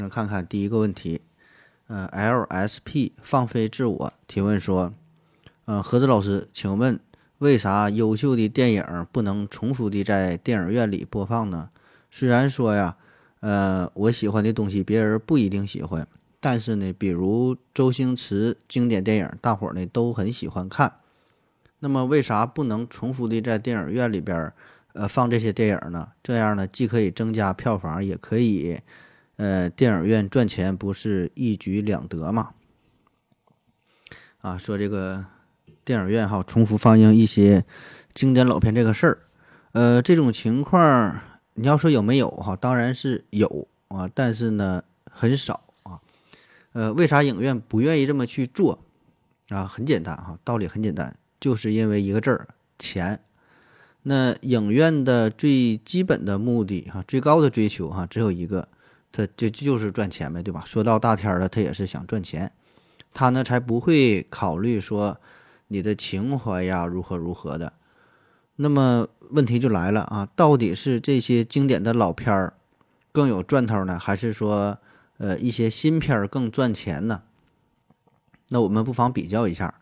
那看看第一个问题，呃，LSP 放飞自我提问说，呃，盒子老师，请问为啥优秀的电影不能重复的在电影院里播放呢？虽然说呀，呃，我喜欢的东西别人不一定喜欢。但是呢，比如周星驰经典电影，大伙儿呢都很喜欢看。那么为啥不能重复的在电影院里边呃放这些电影呢？这样呢，既可以增加票房，也可以呃电影院赚钱，不是一举两得吗？啊，说这个电影院哈重复放映一些经典老片这个事儿，呃，这种情况你要说有没有哈？当然是有啊，但是呢很少啊。呃，为啥影院不愿意这么去做啊？很简单哈，道理很简单，就是因为一个字儿钱。那影院的最基本的目的哈，最高的追求哈，只有一个，他就就是赚钱呗，对吧？说到大天了，他也是想赚钱，他呢才不会考虑说你的情怀呀如何如何的。那么问题就来了啊，到底是这些经典的老片儿更有赚头呢，还是说？呃，一些新片儿更赚钱呢。那我们不妨比较一下，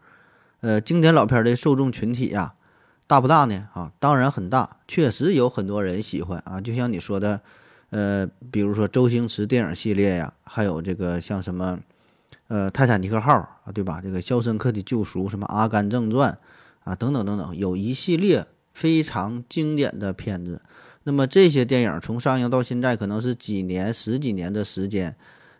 呃，经典老片的受众群体呀，大不大呢？啊，当然很大，确实有很多人喜欢啊。就像你说的，呃，比如说周星驰电影系列呀，还有这个像什么，呃，泰坦尼克号啊，对吧？这个肖申克的救赎，什么阿甘正传啊，等等等等，有一系列非常经典的片子。那么这些电影从上映到现在，可能是几年、十几年的时间，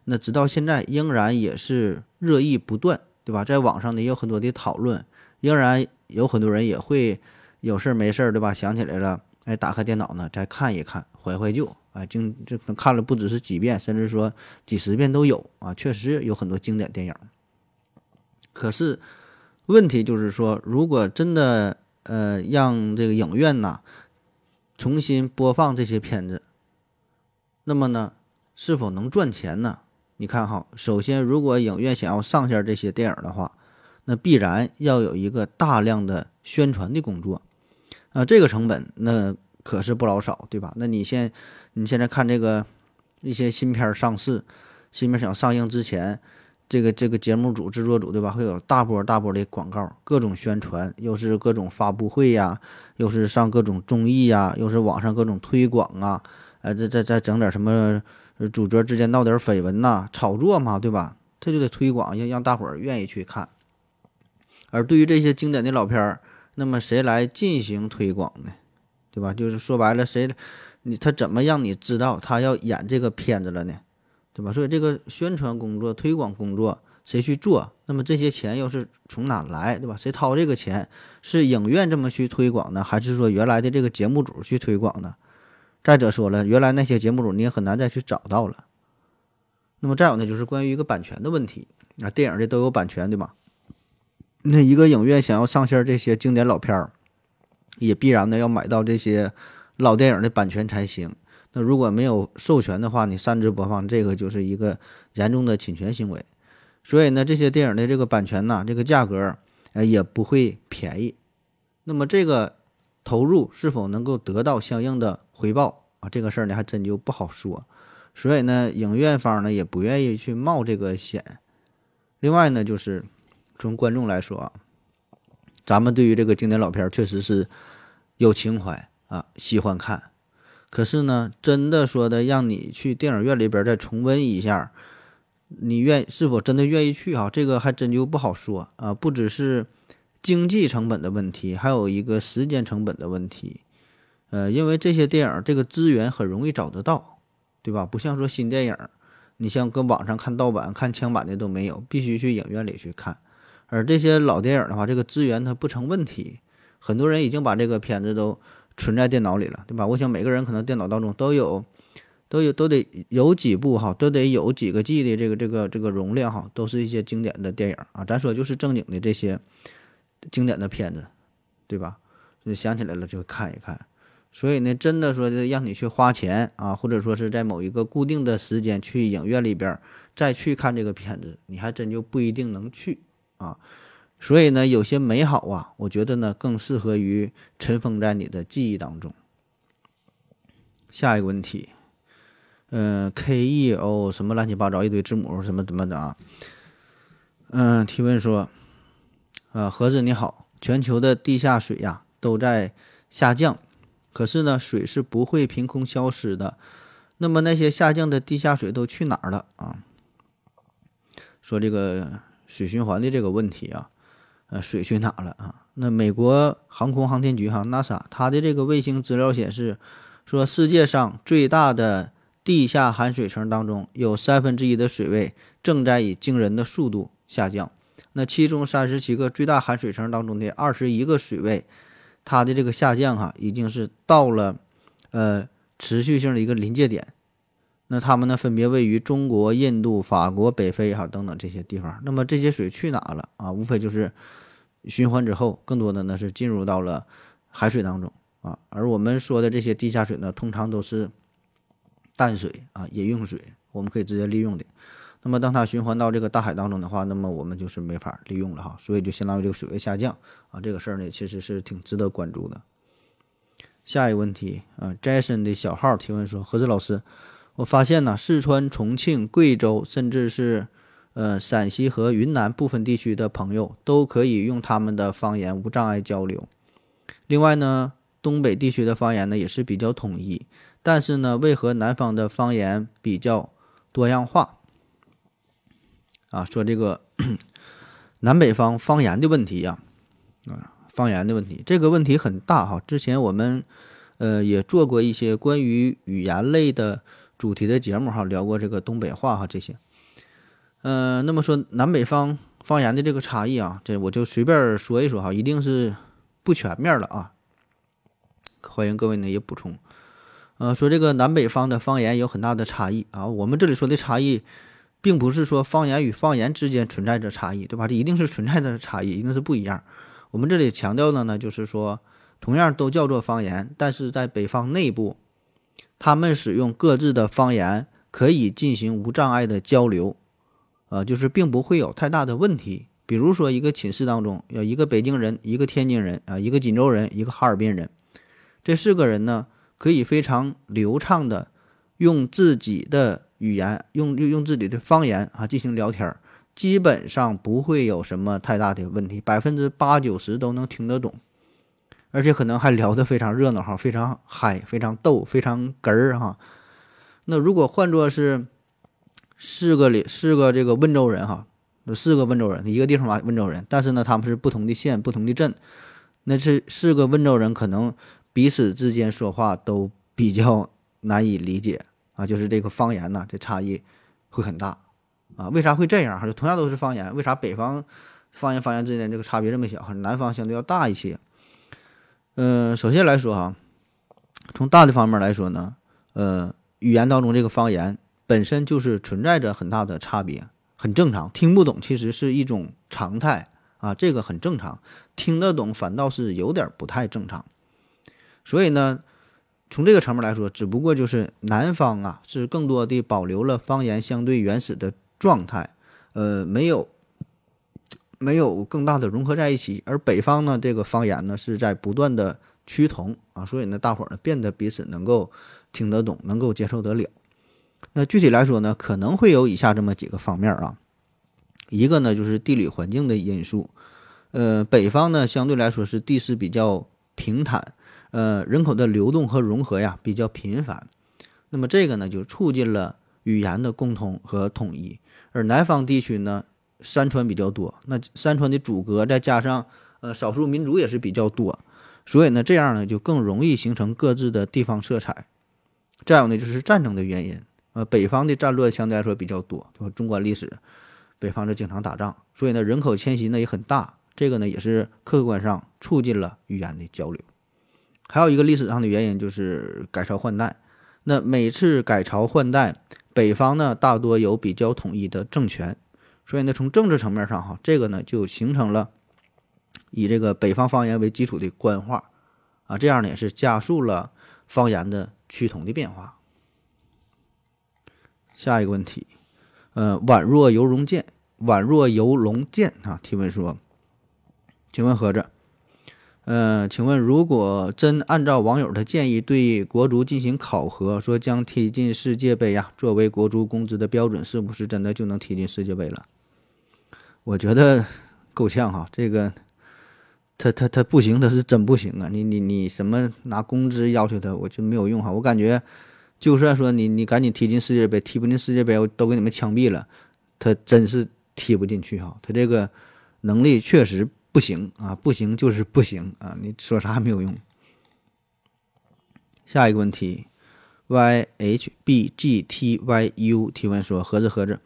那直到现在仍然也是热议不断，对吧？在网上呢也有很多的讨论，仍然有很多人也会有事儿没事儿，对吧？想起来了，哎，打开电脑呢再看一看，怀怀旧，啊，经这可能看了不只是几遍，甚至说几十遍都有啊。确实有很多经典电影，可是问题就是说，如果真的呃让这个影院呐。重新播放这些片子，那么呢，是否能赚钱呢？你看哈，首先，如果影院想要上线这些电影的话，那必然要有一个大量的宣传的工作，啊，这个成本那可是不老少，对吧？那你现你现在看这个一些新片上市，新片想上映之前。这个这个节目组制作组对吧？会有大波大波的广告，各种宣传，又是各种发布会呀，又是上各种综艺呀，又是网上各种推广啊，呃，再再再整点什么主角之间闹点绯闻呐，炒作嘛，对吧？这就得推广，要让大伙儿愿意去看。而对于这些经典的老片儿，那么谁来进行推广呢？对吧？就是说白了，谁你他怎么让你知道他要演这个片子了呢？对吧？所以这个宣传工作、推广工作谁去做？那么这些钱又是从哪来？对吧？谁掏这个钱？是影院这么去推广呢，还是说原来的这个节目组去推广呢？再者说了，原来那些节目组你也很难再去找到了。那么再有呢，就是关于一个版权的问题啊，电影的都有版权，对吧？那一个影院想要上线这些经典老片儿，也必然的要买到这些老电影的版权才行。那如果没有授权的话，你擅自播放，这个就是一个严重的侵权行为。所以呢，这些电影的这个版权呢，这个价格，呃，也不会便宜。那么这个投入是否能够得到相应的回报啊？这个事儿呢，还真就不好说。所以呢，影院方呢也不愿意去冒这个险。另外呢，就是从观众来说啊，咱们对于这个经典老片确实是有情怀啊，喜欢看。可是呢，真的说的让你去电影院里边再重温一下，你愿是否真的愿意去啊？这个还真就不好说啊。不只是经济成本的问题，还有一个时间成本的问题。呃，因为这些电影这个资源很容易找得到，对吧？不像说新电影，你像搁网上看盗版、看枪版的都没有，必须去影院里去看。而这些老电影的话，这个资源它不成问题，很多人已经把这个片子都。存在电脑里了，对吧？我想每个人可能电脑当中都有，都有都得有几部哈，都得有几个 G 的这个这个这个容量哈，都是一些经典的电影啊。咱说就是正经的这些经典的片子，对吧？就想起来了就看一看。所以呢，真的说的让你去花钱啊，或者说是在某一个固定的时间去影院里边再去看这个片子，你还真就不一定能去啊。所以呢，有些美好啊，我觉得呢更适合于尘封在你的记忆当中。下一个问题，嗯，K E O 什么乱七八糟一堆字母什么怎么的啊？嗯，提问说，啊，盒子你好，全球的地下水呀都在下降。可是呢，水是不会凭空消失的。那么那些下降的地下水都去哪儿了啊？说这个水循环的这个问题啊，呃，水去哪了啊？那美国航空航天局哈 NASA 它的这个卫星资料显示，说世界上最大的地下含水层当中，有三分之一的水位正在以惊人的速度下降。那其中三十七个最大含水层当中的二十一个水位。它的这个下降哈，已经是到了，呃，持续性的一个临界点。那它们呢，分别位于中国、印度、法国、北非哈等等这些地方。那么这些水去哪了啊？无非就是循环之后，更多的呢是进入到了海水当中啊。而我们说的这些地下水呢，通常都是淡水啊，饮用水，我们可以直接利用的。那么，当它循环到这个大海当中的话，那么我们就是没法利用了哈，所以就相当于这个水位下降啊，这个事儿呢其实是挺值得关注的。下一个问题啊，Jason 的小号提问说：何子老师，我发现呢，四川、重庆、贵州，甚至是呃陕西和云南部分地区的朋友都可以用他们的方言无障碍交流。另外呢，东北地区的方言呢也是比较统一，但是呢，为何南方的方言比较多样化？啊，说这个南北方方言的问题呀，啊，方言的问题，这个问题很大哈。之前我们呃也做过一些关于语言类的主题的节目哈，聊过这个东北话哈这些。嗯，那么说南北方方言的这个差异啊，这我就随便说一说哈，一定是不全面了啊。欢迎各位呢也补充。呃，说这个南北方的方言有很大的差异啊，我们这里说的差异。并不是说方言与方言之间存在着差异，对吧？这一定是存在的差异，一定是不一样。我们这里强调的呢，就是说，同样都叫做方言，但是在北方内部，他们使用各自的方言可以进行无障碍的交流，呃，就是并不会有太大的问题。比如说，一个寝室当中有一个北京人、一个天津人啊，一个锦州人、一个哈尔滨人，这四个人呢，可以非常流畅的用自己的。语言用用用自己的方言啊进行聊天儿，基本上不会有什么太大的问题，百分之八九十都能听得懂，而且可能还聊得非常热闹哈，非常嗨，非常逗，非常哏儿哈。那如果换作是四个里四个这个温州人哈，四个温州人一个地方吧温州人，但是呢他们是不同的县不同的镇，那这四个温州人可能彼此之间说话都比较难以理解。啊，就是这个方言呢，这差异会很大啊。为啥会这样？哈，就同样都是方言，为啥北方方言方言之间这个差别这么小？南方相对要大一些。嗯，首先来说哈，从大的方面来说呢，呃，语言当中这个方言本身就是存在着很大的差别，很正常。听不懂其实是一种常态啊，这个很正常。听得懂反倒是有点不太正常。所以呢。从这个层面来说，只不过就是南方啊，是更多的保留了方言相对原始的状态，呃，没有没有更大的融合在一起。而北方呢，这个方言呢是在不断的趋同啊，所以呢，大伙儿呢变得彼此能够听得懂，能够接受得了。那具体来说呢，可能会有以下这么几个方面啊，一个呢就是地理环境的因素，呃，北方呢相对来说是地势比较平坦。呃，人口的流动和融合呀比较频繁，那么这个呢就促进了语言的共通和统一。而南方地区呢，山川比较多，那山川的阻隔再加上呃少数民族也是比较多，所以呢这样呢就更容易形成各自的地方色彩。再有呢就是战争的原因，呃，北方的战乱相对来说比较多，就纵观历史，北方是经常打仗，所以呢人口迁徙呢也很大，这个呢也是客观上促进了语言的交流。还有一个历史上的原因就是改朝换代，那每次改朝换代，北方呢大多有比较统一的政权，所以呢，从政治层面上哈，这个呢就形成了以这个北方方言为基础的官话啊，这样呢也是加速了方言的趋同的变化。下一个问题，呃，宛若游龙剑，宛若游龙剑啊，提问说，请问何子？呃，请问，如果真按照网友的建议对国足进行考核，说将踢进世界杯呀，作为国足工资的标准，是不是真的就能踢进世界杯了？我觉得够呛哈，这个他他他不行，他是真不行啊！你你你什么拿工资要求他，我就没有用哈。我感觉，就算说你你赶紧踢进世界杯，踢不进世界杯，我都给你们枪毙了，他真是踢不进去哈。他这个能力确实。不行啊，不行就是不行啊！你说啥也没有用。下一个问题，y h b g t y u 提问说：盒子盒子，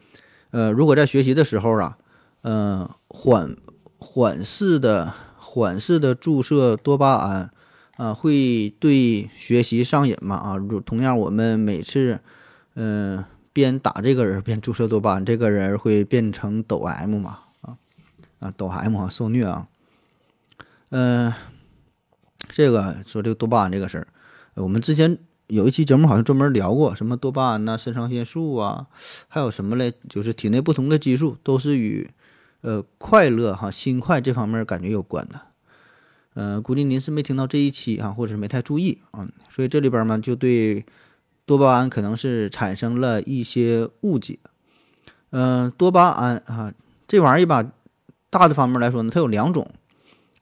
呃，如果在学习的时候啊，呃，缓缓式的缓式的注射多巴胺啊，会对学习上瘾嘛？啊，同样，我们每次嗯边打这个人边注射多巴胺，这个人会变成抖 M 嘛？啊，抖 M 啊，受虐啊，嗯，这个说这个多巴胺这个事儿，我们之前有一期节目好像专门聊过，什么多巴胺呐、肾上腺素啊，还有什么嘞，就是体内不同的激素都是与呃快乐哈、心快这方面感觉有关的。呃，估计您是没听到这一期啊，或者是没太注意啊，所以这里边嘛就对多巴胺可能是产生了一些误解。嗯，多巴胺啊，这玩意儿吧。大的方面来说呢，它有两种，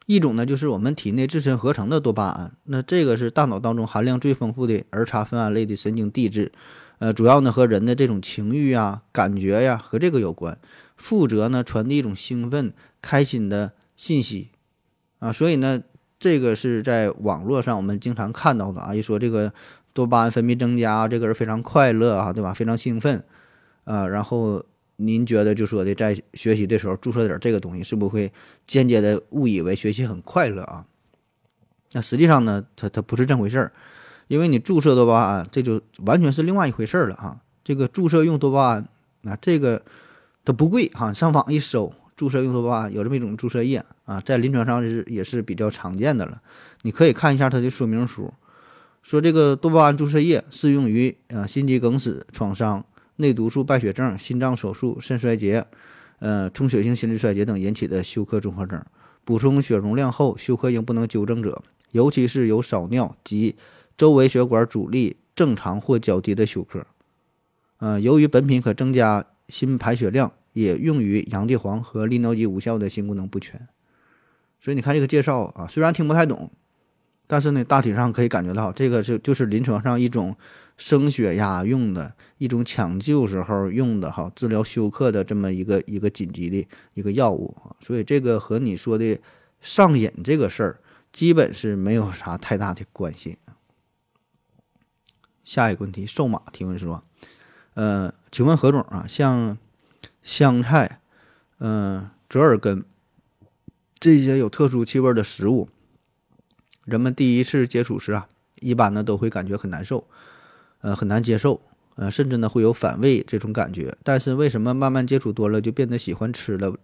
一种呢就是我们体内自身合成的多巴胺，那这个是大脑当中含量最丰富的儿茶酚胺类的神经递质，呃，主要呢和人的这种情欲啊、感觉呀和这个有关，负责呢传递一种兴奋、开心的信息，啊，所以呢这个是在网络上我们经常看到的啊，一说这个多巴胺分泌增加，这个人非常快乐啊，对吧？非常兴奋，啊，然后。您觉得就说的在学习的时候注射点这个东西，是不会间接的误以为学习很快乐啊？那实际上呢，它它不是这回事儿，因为你注射多巴胺，这就完全是另外一回事儿了啊。这个注射用多巴胺，那这个它不贵哈，上网一搜，注射用多巴胺有这么一种注射液啊，在临床上是也是比较常见的了。你可以看一下它的说明书，说这个多巴胺注射液适用于啊心肌梗死创伤。内毒素败血症、心脏手术、肾衰竭、呃充血性心力衰竭等引起的休克综合征，补充血容量后休克应不能纠正者，尤其是有少尿及周围血管阻力正常或较低的休克。呃，由于本品可增加心排血量，也用于洋地黄和利尿剂无效的心功能不全。所以你看这个介绍啊，虽然听不太懂，但是呢，大体上可以感觉到这个是就是临床上一种。升血压用的一种抢救时候用的哈，治疗休克的这么一个一个紧急的一个药物啊，所以这个和你说的上瘾这个事儿基本是没有啥太大的关系。下一个问题，瘦马提问说，呃，请问何总啊，像香菜、嗯折耳根这些有特殊气味的食物，人们第一次接触时啊，一般呢都会感觉很难受。呃，很难接受，呃，甚至呢会有反胃这种感觉。但是为什么慢慢接触多了就变得喜欢吃了？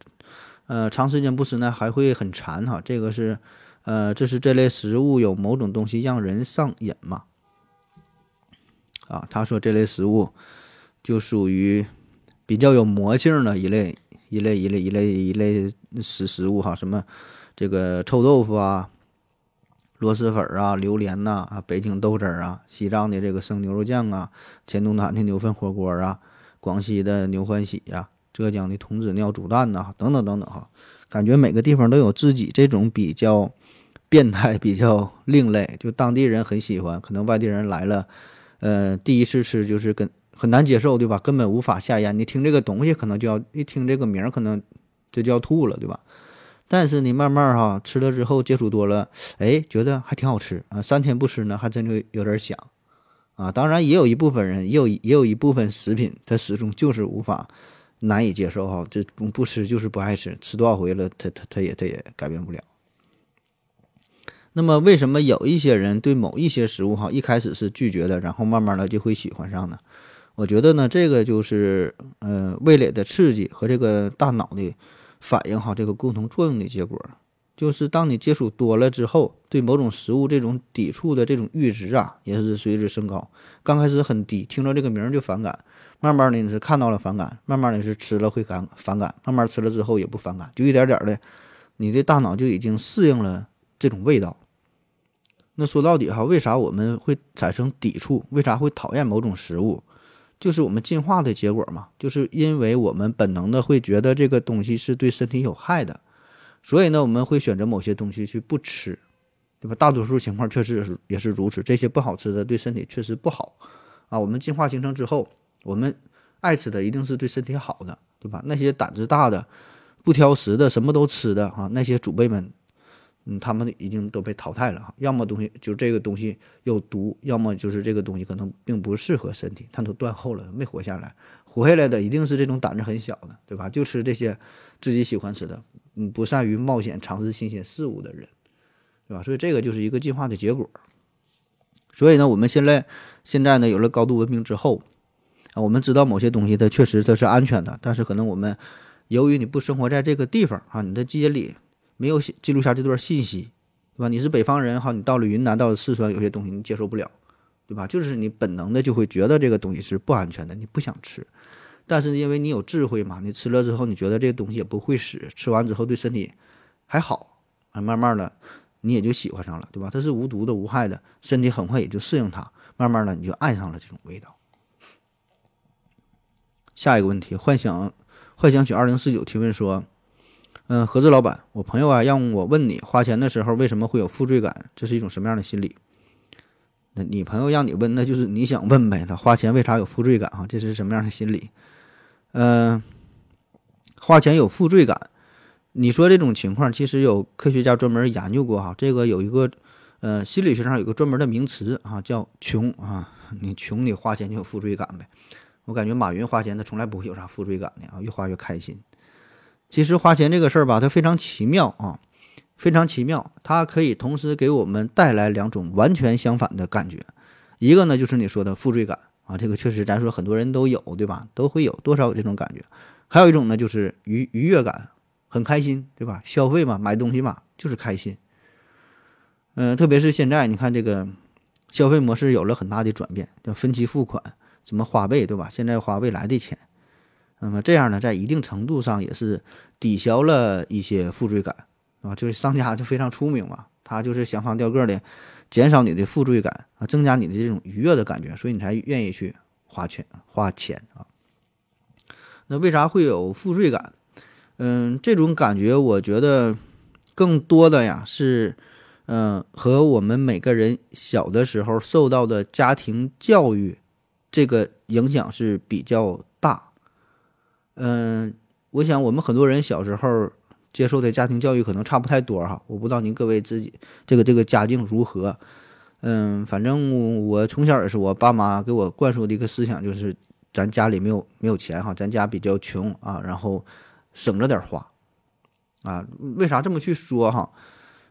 呃，长时间不吃呢还会很馋哈。这个是，呃，这是这类食物有某种东西让人上瘾嘛？啊，他说这类食物就属于比较有魔性的一类一类一类一类一类食食物哈，什么这个臭豆腐啊。螺蛳粉啊，榴莲呐，啊，北京豆汁儿啊，西藏的这个生牛肉酱啊，黔东南的牛粪火锅啊，广西的牛欢喜呀，浙江的童子尿煮蛋呐，等等等等哈，感觉每个地方都有自己这种比较变态、比较另类，就当地人很喜欢，可能外地人来了，呃，第一次吃就是跟很难接受，对吧？根本无法下咽，你听这个东西可能就要一听这个名儿，可能这就要吐了，对吧？但是你慢慢哈吃了之后接触多了，哎，觉得还挺好吃啊。三天不吃呢，还真就有点想啊。当然也有一部分人，也有也有一部分食品，他始终就是无法难以接受哈。这不不吃就是不爱吃，吃多少回了，他他他也他也改变不了。那么为什么有一些人对某一些食物哈一开始是拒绝的，然后慢慢的就会喜欢上呢？我觉得呢，这个就是呃味蕾的刺激和这个大脑的反应哈这个共同作用的结果。就是当你接触多了之后，对某种食物这种抵触的这种阈值啊，也是随之升高。刚开始很低，听着这个名儿就反感，慢慢的你是看到了反感，慢慢的是吃了会感反感，慢慢吃了之后也不反感，就一点点的，你的大脑就已经适应了这种味道。那说到底哈，为啥我们会产生抵触？为啥会讨厌某种食物？就是我们进化的结果嘛，就是因为我们本能的会觉得这个东西是对身体有害的。所以呢，我们会选择某些东西去不吃，对吧？大多数情况确实是也是如此。这些不好吃的对身体确实不好啊。我们进化形成之后，我们爱吃的一定是对身体好的，对吧？那些胆子大的、不挑食的、什么都吃的啊，那些祖辈们，嗯，他们已经都被淘汰了哈。要么东西就这个东西有毒，要么就是这个东西可能并不适合身体，它都断后了，没活下来。活下来的一定是这种胆子很小的，对吧？就吃这些自己喜欢吃的。嗯，不善于冒险尝试新鲜事物的人，对吧？所以这个就是一个进化的结果。所以呢，我们现在现在呢有了高度文明之后啊，我们知道某些东西它确实它是安全的，但是可能我们由于你不生活在这个地方啊，你的基因里没有记录下这段信息，对吧？你是北方人哈，你到了云南，到了四川，有些东西你接受不了，对吧？就是你本能的就会觉得这个东西是不安全的，你不想吃。但是因为你有智慧嘛，你吃了之后，你觉得这个东西也不会死，吃完之后对身体还好啊，慢慢的你也就喜欢上了，对吧？它是无毒的、无害的，身体很快也就适应它，慢慢的你就爱上了这种味道。下一个问题，幻想幻想曲二零四九提问说，嗯，合资老板，我朋友啊让我问你，花钱的时候为什么会有负罪感？这是一种什么样的心理？那你朋友让你问，那就是你想问呗，他花钱为啥有负罪感啊？这是什么样的心理？嗯，花钱有负罪感，你说这种情况，其实有科学家专门研究过哈。这个有一个，呃，心理学上有个专门的名词啊，叫“穷”啊。你穷，你花钱就有负罪感呗。我感觉马云花钱，他从来不会有啥负罪感的啊，越花越开心。其实花钱这个事儿吧，它非常奇妙啊，非常奇妙，它可以同时给我们带来两种完全相反的感觉。一个呢，就是你说的负罪感。啊，这个确实，咱说很多人都有，对吧？都会有多少有这种感觉。还有一种呢，就是愉愉悦感，很开心，对吧？消费嘛，买东西嘛，就是开心。嗯，特别是现在，你看这个消费模式有了很大的转变，叫分期付款，什么花呗，对吧？现在花未来的钱，那么这样呢，在一定程度上也是抵消了一些负罪感，啊，就是商家就非常出名嘛，他就是想方调个的。减少你的负罪感啊，增加你的这种愉悦的感觉，所以你才愿意去花钱花钱啊。那为啥会有负罪感？嗯，这种感觉我觉得更多的呀是，嗯，和我们每个人小的时候受到的家庭教育这个影响是比较嗯，我想我们很多人小时候。接受的家庭教育可能差不太多哈，我不知道您各位自己这个这个家境如何，嗯，反正我从小也是我爸妈给我灌输的一个思想，就是咱家里没有没有钱哈，咱家比较穷啊，然后省着点花，啊，为啥这么去说哈？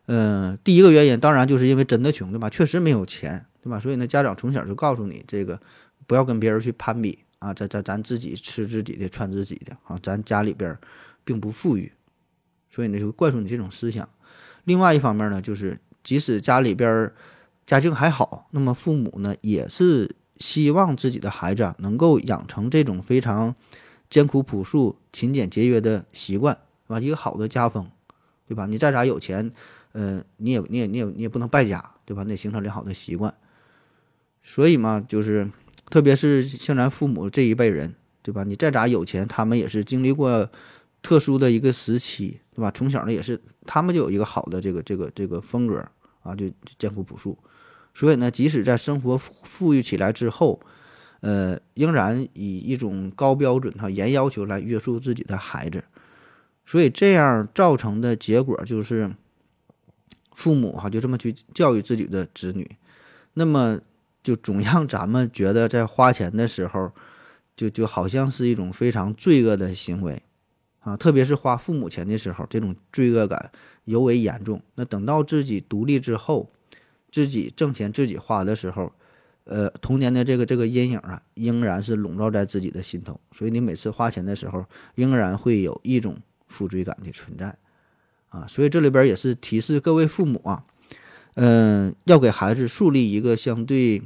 嗯，第一个原因当然就是因为真的穷对吧？确实没有钱对吧？所以呢，家长从小就告诉你这个不要跟别人去攀比啊，咱咱咱自己吃自己的，穿自己的啊，咱家里边并不富裕。所以呢，就灌输你这种思想。另外一方面呢，就是即使家里边家境还好，那么父母呢也是希望自己的孩子啊能够养成这种非常艰苦朴素、勤俭节约的习惯，是吧？一个好的家风，对吧？你再咋有钱，呃，你也你也你也你也不能败家，对吧？你得形成良好的习惯。所以嘛，就是特别是像咱父母这一辈人，对吧？你再咋有钱，他们也是经历过。特殊的一个时期，对吧？从小呢也是，他们就有一个好的这个这个这个风格啊，就艰苦朴素。所以呢，即使在生活富裕起来之后，呃，仍然以一种高标准哈、严要求来约束自己的孩子。所以这样造成的结果就是，父母哈就这么去教育自己的子女，那么就总让咱们觉得在花钱的时候，就就好像是一种非常罪恶的行为。啊，特别是花父母钱的时候，这种罪恶感尤为严重。那等到自己独立之后，自己挣钱自己花的时候，呃，童年的这个这个阴影啊，仍然是笼罩在自己的心头。所以你每次花钱的时候，仍然会有一种负罪感的存在，啊，所以这里边也是提示各位父母啊，嗯，要给孩子树立一个相对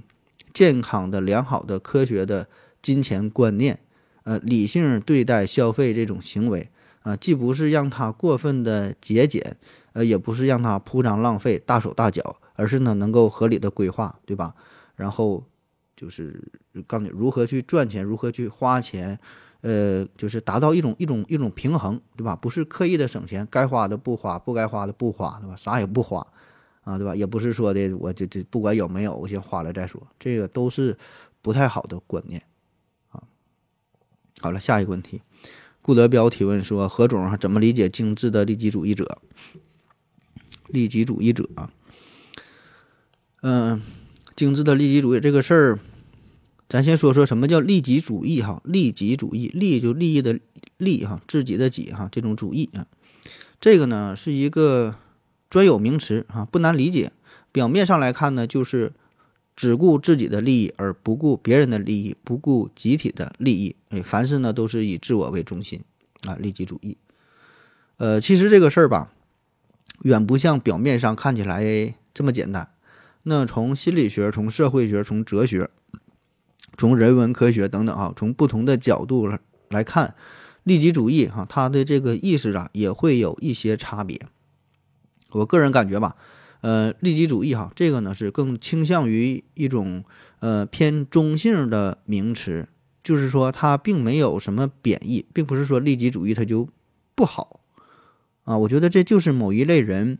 健康的、良好的、科学的金钱观念。呃，理性对待消费这种行为啊，既不是让他过分的节俭，呃，也不是让他铺张浪费、大手大脚，而是呢能够合理的规划，对吧？然后就是告诉你如何去赚钱，如何去花钱，呃，就是达到一种一种一种平衡，对吧？不是刻意的省钱，该花的不花，不该花的不花，对吧？啥也不花，啊，对吧？也不是说的我这这不管有没有，我先花了再说，这个都是不太好的观念啊。好了，下一个问题，顾德彪提问说：“何总怎么理解精致的利己主义者？利己主义者啊，嗯，精致的利己主义这个事儿，咱先说说什么叫利己主义哈？利己主义，利就利益的利哈，自己的己哈，这种主义啊，这个呢是一个专有名词啊，不难理解。表面上来看呢，就是。”只顾自己的利益而不顾别人的利益，不顾集体的利益，哎，凡事呢都是以自我为中心啊，利己主义。呃，其实这个事儿吧，远不像表面上看起来这么简单。那从心理学、从社会学、从哲学、从人文科学等等啊，从不同的角度来看，利己主义哈，它的这个意识啊，也会有一些差别。我个人感觉吧。呃，利己主义哈，这个呢是更倾向于一种呃偏中性的名词，就是说它并没有什么贬义，并不是说利己主义它就不好啊。我觉得这就是某一类人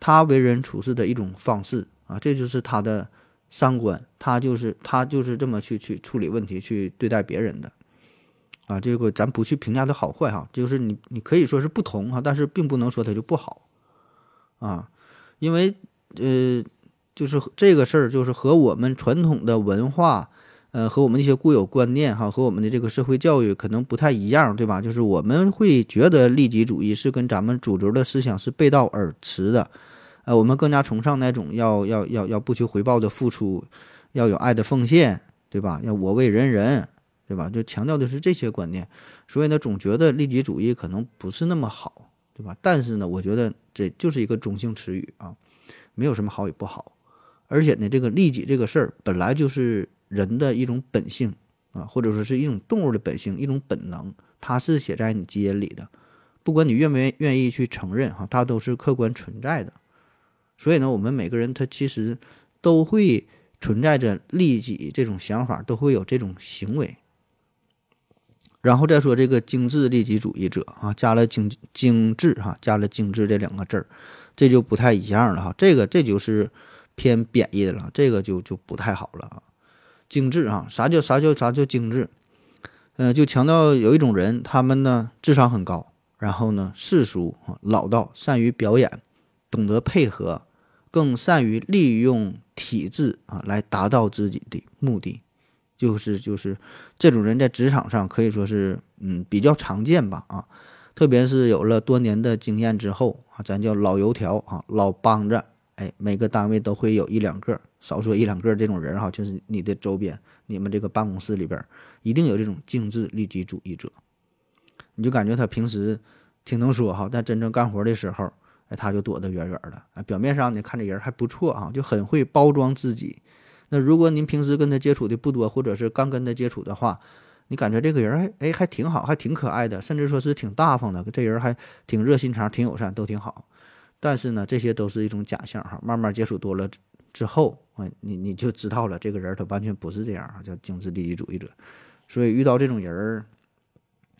他为人处事的一种方式啊，这就是他的三观，他就是他就是这么去去处理问题，去对待别人的啊。这个咱不去评价它好坏哈，就是你你可以说是不同哈，但是并不能说它就不好啊。因为，呃，就是这个事儿，就是和我们传统的文化，呃，和我们一些固有观念，哈，和我们的这个社会教育可能不太一样，对吧？就是我们会觉得利己主义是跟咱们主流的思想是背道而驰的，呃，我们更加崇尚那种要要要要不求回报的付出，要有爱的奉献，对吧？要我为人人，对吧？就强调的是这些观念，所以呢，总觉得利己主义可能不是那么好，对吧？但是呢，我觉得。这就是一个中性词语啊，没有什么好与不好，而且呢，这个利己这个事儿本来就是人的一种本性啊，或者说是一种动物的本性，一种本能，它是写在你基因里的，不管你愿不愿意去承认哈，它都是客观存在的。所以呢，我们每个人他其实都会存在着利己这种想法，都会有这种行为。然后再说这个精致利己主义者啊，加了精精致哈，加了精致这两个字儿，这就不太一样了哈。这个这就是偏贬义的了，这个就就不太好了啊。精致啊，啥叫啥叫啥叫精致？嗯，就强调有一种人，他们呢智商很高，然后呢世俗啊老道，善于表演，懂得配合，更善于利用体制啊来达到自己的目的。就是就是这种人在职场上可以说是嗯比较常见吧啊，特别是有了多年的经验之后啊，咱叫老油条啊老帮着，哎，每个单位都会有一两个，少说一两个这种人哈，就是你的周边，你们这个办公室里边一定有这种精致利己主义者，你就感觉他平时挺能说哈，但真正干活的时候，哎，他就躲得远远的，啊，表面上呢看这人还不错啊，就很会包装自己。那如果您平时跟他接触的不多，或者是刚跟他接触的话，你感觉这个人还哎还挺好，还挺可爱的，甚至说是挺大方的，这人还挺热心肠，挺友善，都挺好。但是呢，这些都是一种假象哈。慢慢接触多了之后啊，你你就知道了，这个人他完全不是这样啊，叫精致利己主义者。所以遇到这种人儿，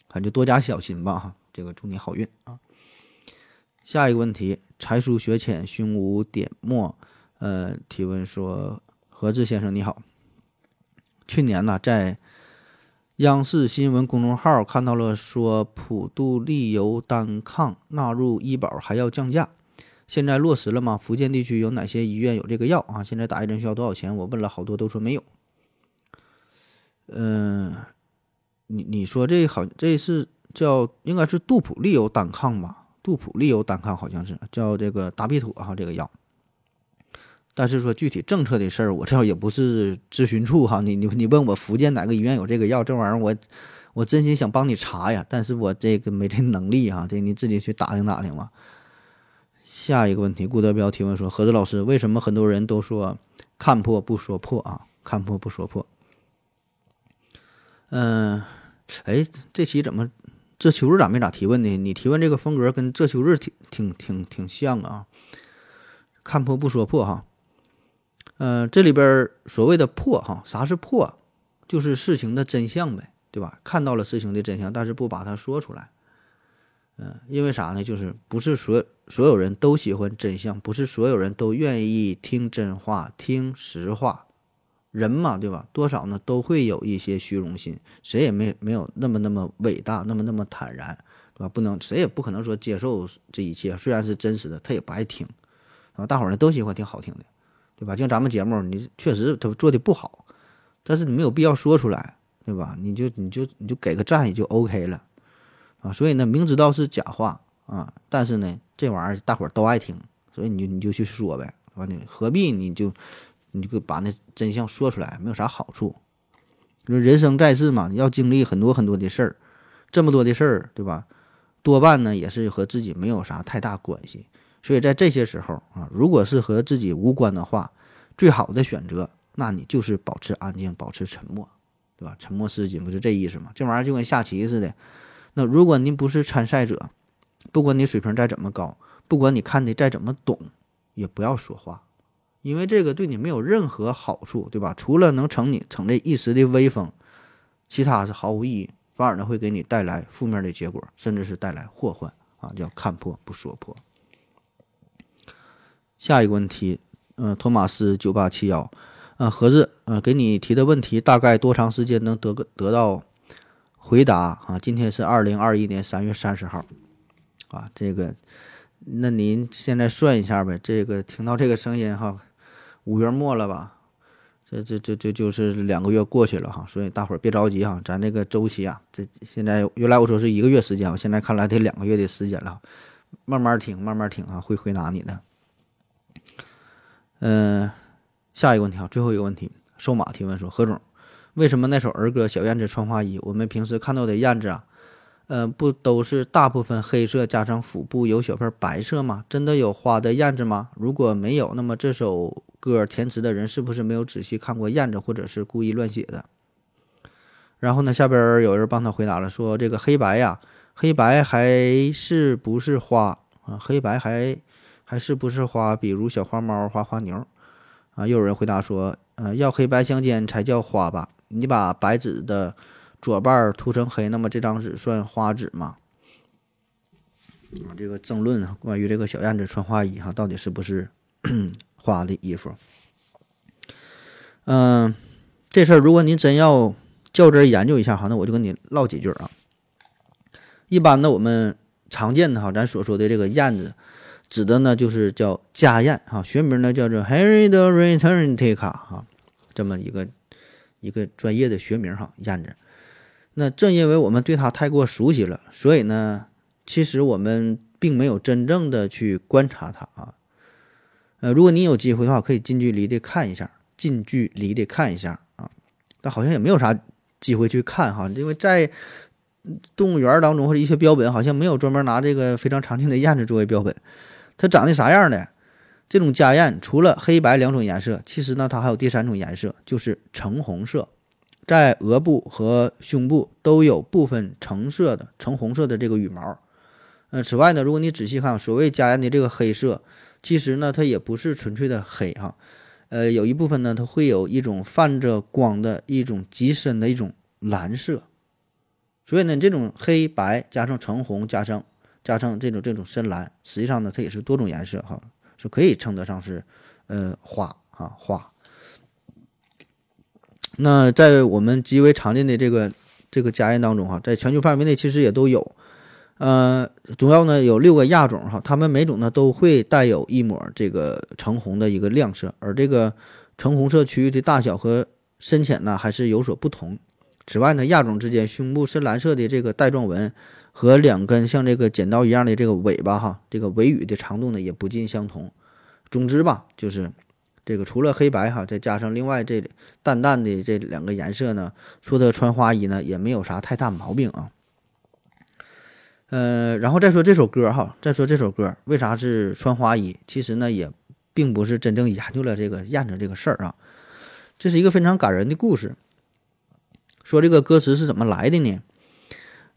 咱就多加小心吧哈。这个祝你好运啊。下一个问题，才疏学浅，胸无点墨，呃，提问说。何志先生你好，去年呢，在央视新闻公众号看到了说普度利油单抗纳入医保还要降价，现在落实了吗？福建地区有哪些医院有这个药啊？现在打一针需要多少钱？我问了好多都说没有。嗯，你你说这好，这是叫应该是杜普利尤单抗吧，杜普利尤单抗好像是叫这个达必妥哈这个药。但是说具体政策的事儿，我这也不是咨询处哈，你你你问我福建哪个医院有这个药，这玩意儿我我真心想帮你查呀，但是我这个没这能力哈，这你自己去打听打听吧。下一个问题，顾德彪提问说：何子老师，为什么很多人都说看破不说破啊？看破不说破。嗯，哎，这期怎么这秋日咋没咋提问呢？你提问这个风格跟这秋日挺挺挺挺像啊。看破不说破哈。嗯，这里边所谓的破哈，啥是破？就是事情的真相呗，对吧？看到了事情的真相，但是不把它说出来。嗯，因为啥呢？就是不是所所有人都喜欢真相，不是所有人都愿意听真话、听实话。人嘛，对吧？多少呢都会有一些虚荣心，谁也没没有那么那么伟大，那么那么坦然，对吧？不能谁也不可能说接受这一切，虽然是真实的，他也不爱听，啊，大伙呢都喜欢听好听的。对吧？就像咱们节目，你确实他做的不好，但是你没有必要说出来，对吧？你就你就你就给个赞也就 OK 了，啊，所以呢，明知道是假话啊，但是呢，这玩意儿大伙儿都爱听，所以你就你就去说呗，完？你何必你就你就把那真相说出来，没有啥好处。说人生在世嘛，要经历很多很多的事儿，这么多的事儿，对吧？多半呢也是和自己没有啥太大关系。所以在这些时候啊，如果是和自己无关的话，最好的选择，那你就是保持安静，保持沉默，对吧？沉默是金，不是这意思吗？这玩意儿就跟下棋似的。那如果您不是参赛者，不管你水平再怎么高，不管你看的再怎么懂，也不要说话，因为这个对你没有任何好处，对吧？除了能逞你逞这一时的威风，其他是毫无意义，反而呢会给你带来负面的结果，甚至是带来祸患啊！叫看破不说破。下一个问题，嗯，托马斯九八七幺，呃，盒子，呃，给你提的问题大概多长时间能得个得到回答啊？今天是二零二一年三月三十号，啊，这个，那您现在算一下呗？这个听到这个声音哈，五月末了吧？这这这这就是两个月过去了哈，所以大伙儿别着急哈，咱这个周期啊，这现在原来我说是一个月时间，我现在看来得两个月的时间了，慢慢听，慢慢听啊，会回答你的。嗯，下一个问题啊，最后一个问题，瘦马提问说：何总，为什么那首儿歌《小燕子穿花衣》，我们平时看到的燕子啊，呃，不都是大部分黑色加上腹部有小片白色吗？真的有花的燕子吗？如果没有，那么这首歌填词的人是不是没有仔细看过燕子，或者是故意乱写的？然后呢，下边有人帮他回答了，说这个黑白呀，黑白还是不是花啊？黑白还。还是不是花？比如小花猫、花花牛，啊，又有人回答说，呃，要黑白相间才叫花吧？你把白纸的左半涂成黑，那么这张纸算花纸吗？啊，这个争论啊，关于这个小燕子穿花衣哈，到底是不是 花的衣服？嗯，这事儿如果您真要较真研究一下哈，那我就跟你唠几句啊。一般呢，我们常见的哈，咱所说的这个燕子。指的呢就是叫家燕哈，学名呢叫做 Henry 的 Return Take 哈，这么一个一个专业的学名哈，燕子。那正因为我们对它太过熟悉了，所以呢，其实我们并没有真正的去观察它啊。呃，如果你有机会的话，可以近距离的看一下，近距离的看一下啊。但好像也没有啥机会去看哈，因为在动物园当中或者一些标本，好像没有专门拿这个非常常见的燕子作为标本。它长得啥样的？这种家燕除了黑白两种颜色，其实呢，它还有第三种颜色，就是橙红色，在额部和胸部都有部分橙色的橙红色的这个羽毛。呃，此外呢，如果你仔细看，所谓家燕的这个黑色，其实呢，它也不是纯粹的黑哈，呃，有一部分呢，它会有一种泛着光的一种极深的一种蓝色。所以呢，这种黑白加上橙红加上。加上这种这种深蓝，实际上呢，它也是多种颜色哈，是可以称得上是，呃，花啊花。那在我们极为常见的这个这个家燕当中哈，在全球范围内其实也都有，呃，主要呢有六个亚种哈，它们每种呢都会带有一抹这个橙红的一个亮色，而这个橙红色区域的大小和深浅呢还是有所不同。此外呢，亚种之间胸部深蓝色的这个带状纹和两根像这个剪刀一样的这个尾巴哈，这个尾羽的长度呢也不尽相同。总之吧，就是这个除了黑白哈，再加上另外这淡淡的这两个颜色呢，说它穿花衣呢也没有啥太大毛病啊。呃，然后再说这首歌哈，再说这首歌为啥是穿花衣？其实呢，也并不是真正研究了这个燕子这个事儿啊。这是一个非常感人的故事。说这个歌词是怎么来的呢？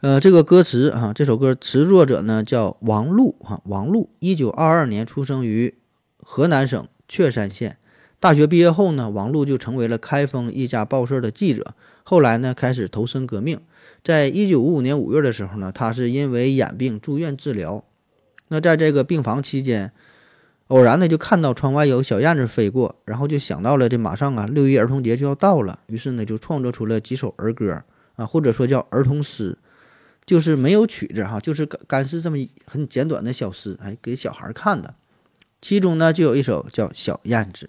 呃，这个歌词啊，这首歌词作者呢叫王璐哈，王璐，一九二二年出生于河南省确山县。大学毕业后呢，王璐就成为了开封一家报社的记者。后来呢，开始投身革命。在一九五五年五月的时候呢，他是因为眼病住院治疗。那在这个病房期间，偶然呢就看到窗外有小燕子飞过，然后就想到了这马上啊六一儿童节就要到了，于是呢就创作出了几首儿歌啊，或者说叫儿童诗，就是没有曲子哈，就是干干是这么很简短的小诗，哎，给小孩看的。其中呢就有一首叫《小燕子》，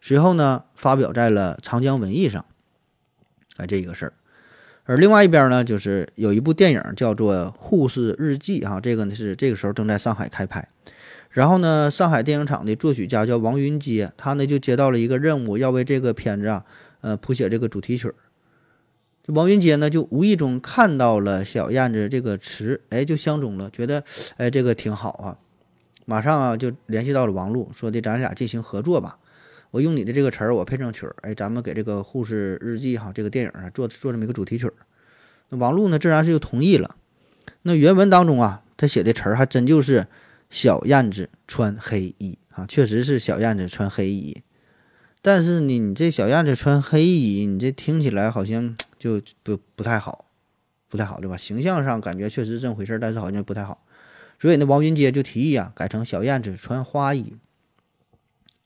随后呢发表在了《长江文艺》上，哎，这一个事儿。而另外一边呢，就是有一部电影叫做《护士日记》哈，这个呢是这个时候正在上海开拍。然后呢，上海电影厂的作曲家叫王云阶，他呢就接到了一个任务，要为这个片子啊，呃，谱写这个主题曲儿。这王云杰呢就无意中看到了《小燕子》这个词，哎，就相中了，觉得哎这个挺好啊，马上啊就联系到了王璐，说的咱俩进行合作吧。我用你的这个词儿，我配上曲儿，哎，咱们给这个《护士日记》哈这个电影啊做做这么一个主题曲儿。那王璐呢，自然是就同意了。那原文当中啊，他写的词儿还真就是“小燕子穿黑衣”啊，确实是小燕子穿黑衣。但是呢，你这小燕子穿黑衣，你这听起来好像就不不太好，不太好，对吧？形象上感觉确实是这么回事，但是好像不太好。所以呢，王云阶就提议啊，改成小燕子穿花衣。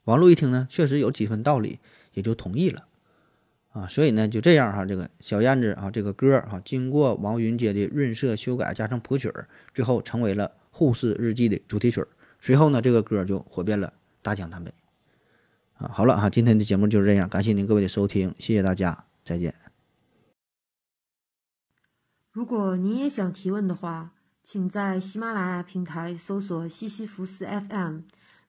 王璐一听呢，确实有几分道理，也就同意了，啊，所以呢，就这样哈，这个小燕子啊，这个歌啊，经过王云阶的润色修改，加上谱曲儿，最后成为了《护士日记》的主题曲儿。随后呢，这个歌就火遍了大江南北，啊，好了哈，今天的节目就是这样，感谢您各位的收听，谢谢大家，再见。如果您也想提问的话，请在喜马拉雅平台搜索西西弗斯 FM。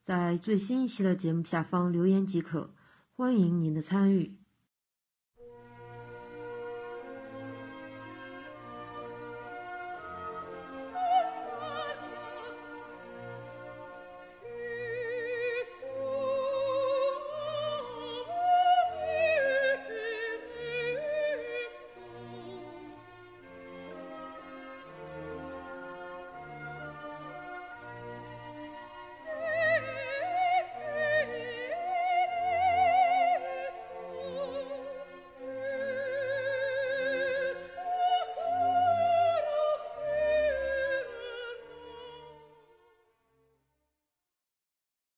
在最新一期的节目下方留言即可，欢迎您的参与。